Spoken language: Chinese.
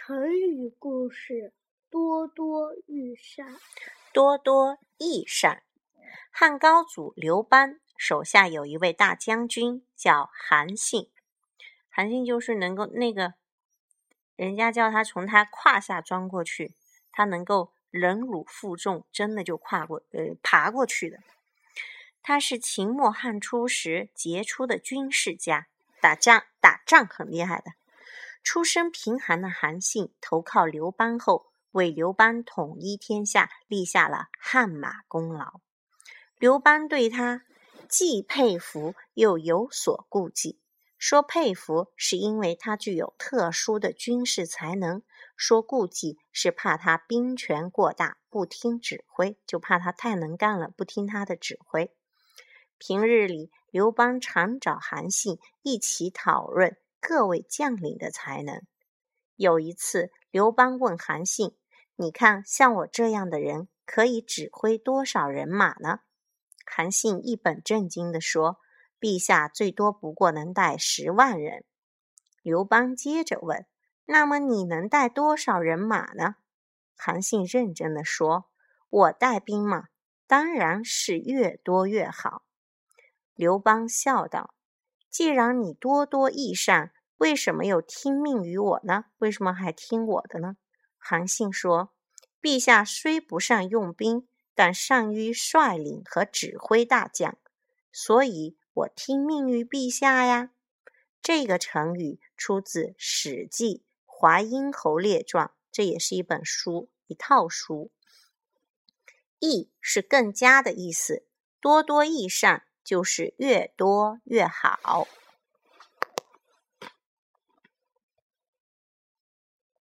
成语故事：多多益善。多多益善。汉高祖刘邦手下有一位大将军，叫韩信。韩信就是能够那个，人家叫他从他胯下钻过去，他能够忍辱负重，真的就跨过呃爬过去的。他是秦末汉初时杰出的军事家，打仗打仗很厉害的。出身贫寒的韩信投靠刘邦后，为刘邦统一天下立下了汗马功劳。刘邦对他既佩服又有所顾忌。说佩服是因为他具有特殊的军事才能；说顾忌是怕他兵权过大，不听指挥，就怕他太能干了，不听他的指挥。平日里，刘邦常找韩信一起讨论。各位将领的才能。有一次，刘邦问韩信：“你看，像我这样的人，可以指挥多少人马呢？”韩信一本正经地说：“陛下最多不过能带十万人。”刘邦接着问：“那么你能带多少人马呢？”韩信认真地说：“我带兵马，当然是越多越好。”刘邦笑道。既然你多多益善，为什么又听命于我呢？为什么还听我的呢？韩信说：“陛下虽不善用兵，但善于率领和指挥大将，所以我听命于陛下呀。”这个成语出自《史记·淮阴侯列传》，这也是一本书，一套书。益是更加的意思，多多益善。就是越多越好。